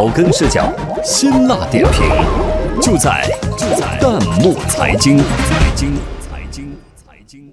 草根视角，辛辣点评，就在就在弹幕财经。财经财经财经，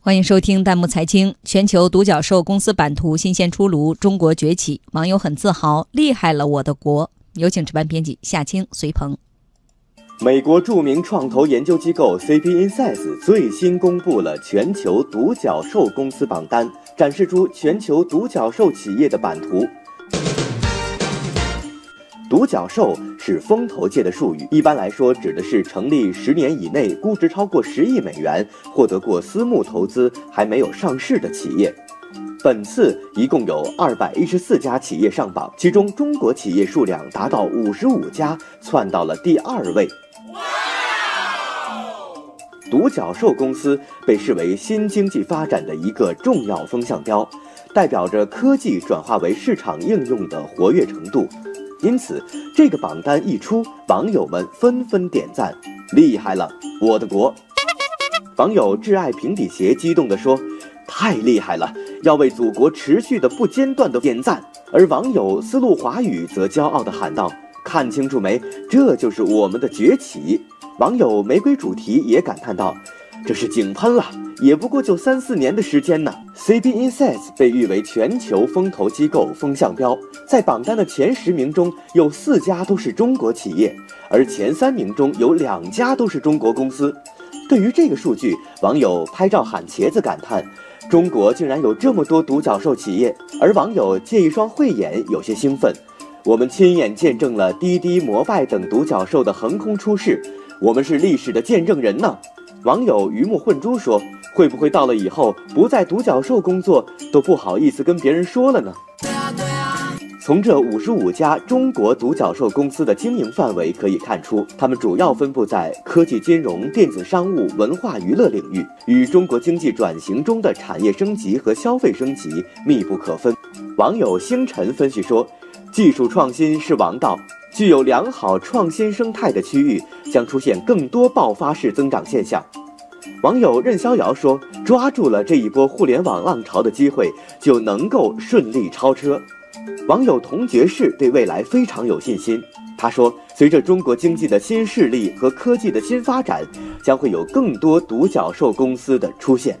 欢迎收听弹幕财经。全球独角兽公司版图新鲜出炉，中国崛起，网友很自豪，厉害了我的国！有请值班编辑夏青、隋鹏。美国著名创投研究机构 CB Insights 最新公布了全球独角兽公司榜单，展示出全球独角兽企业的版图。独角兽是风投界的术语，一般来说指的是成立十年以内、估值超过十亿美元、获得过私募投资还没有上市的企业。本次一共有二百一十四家企业上榜，其中中国企业数量达到五十五家，窜到了第二位。独角兽公司被视为新经济发展的一个重要风向标，代表着科技转化为市场应用的活跃程度。因此，这个榜单一出，网友们纷纷点赞：“厉害了，我的国！”网友挚爱平底鞋激动地说：“太厉害了，要为祖国持续的不间断的点赞。”而网友丝路华语则骄傲地喊道：“看清楚没？这就是我们的崛起！”网友玫瑰主题也感叹道：“这是井喷了，也不过就三四年的时间呢。”CB Insights 被誉为全球风投机构风向标，在榜单的前十名中有四家都是中国企业，而前三名中有两家都是中国公司。对于这个数据，网友拍照喊茄子，感叹：“中国竟然有这么多独角兽企业。”而网友借一双慧眼，有些兴奋：“我们亲眼见证了滴滴、摩拜等独角兽的横空出世。”我们是历史的见证人呢。网友鱼目混珠说：“会不会到了以后不在独角兽工作，都不好意思跟别人说了呢？”从这五十五家中国独角兽公司的经营范围可以看出，它们主要分布在科技、金融、电子商务、文化娱乐领域，与中国经济转型中的产业升级和消费升级密不可分。网友星辰分析说：“技术创新是王道。”具有良好创新生态的区域将出现更多爆发式增长现象。网友任逍遥说：“抓住了这一波互联网浪潮的机会，就能够顺利超车。”网友童爵士对未来非常有信心。他说：“随着中国经济的新势力和科技的新发展，将会有更多独角兽公司的出现。”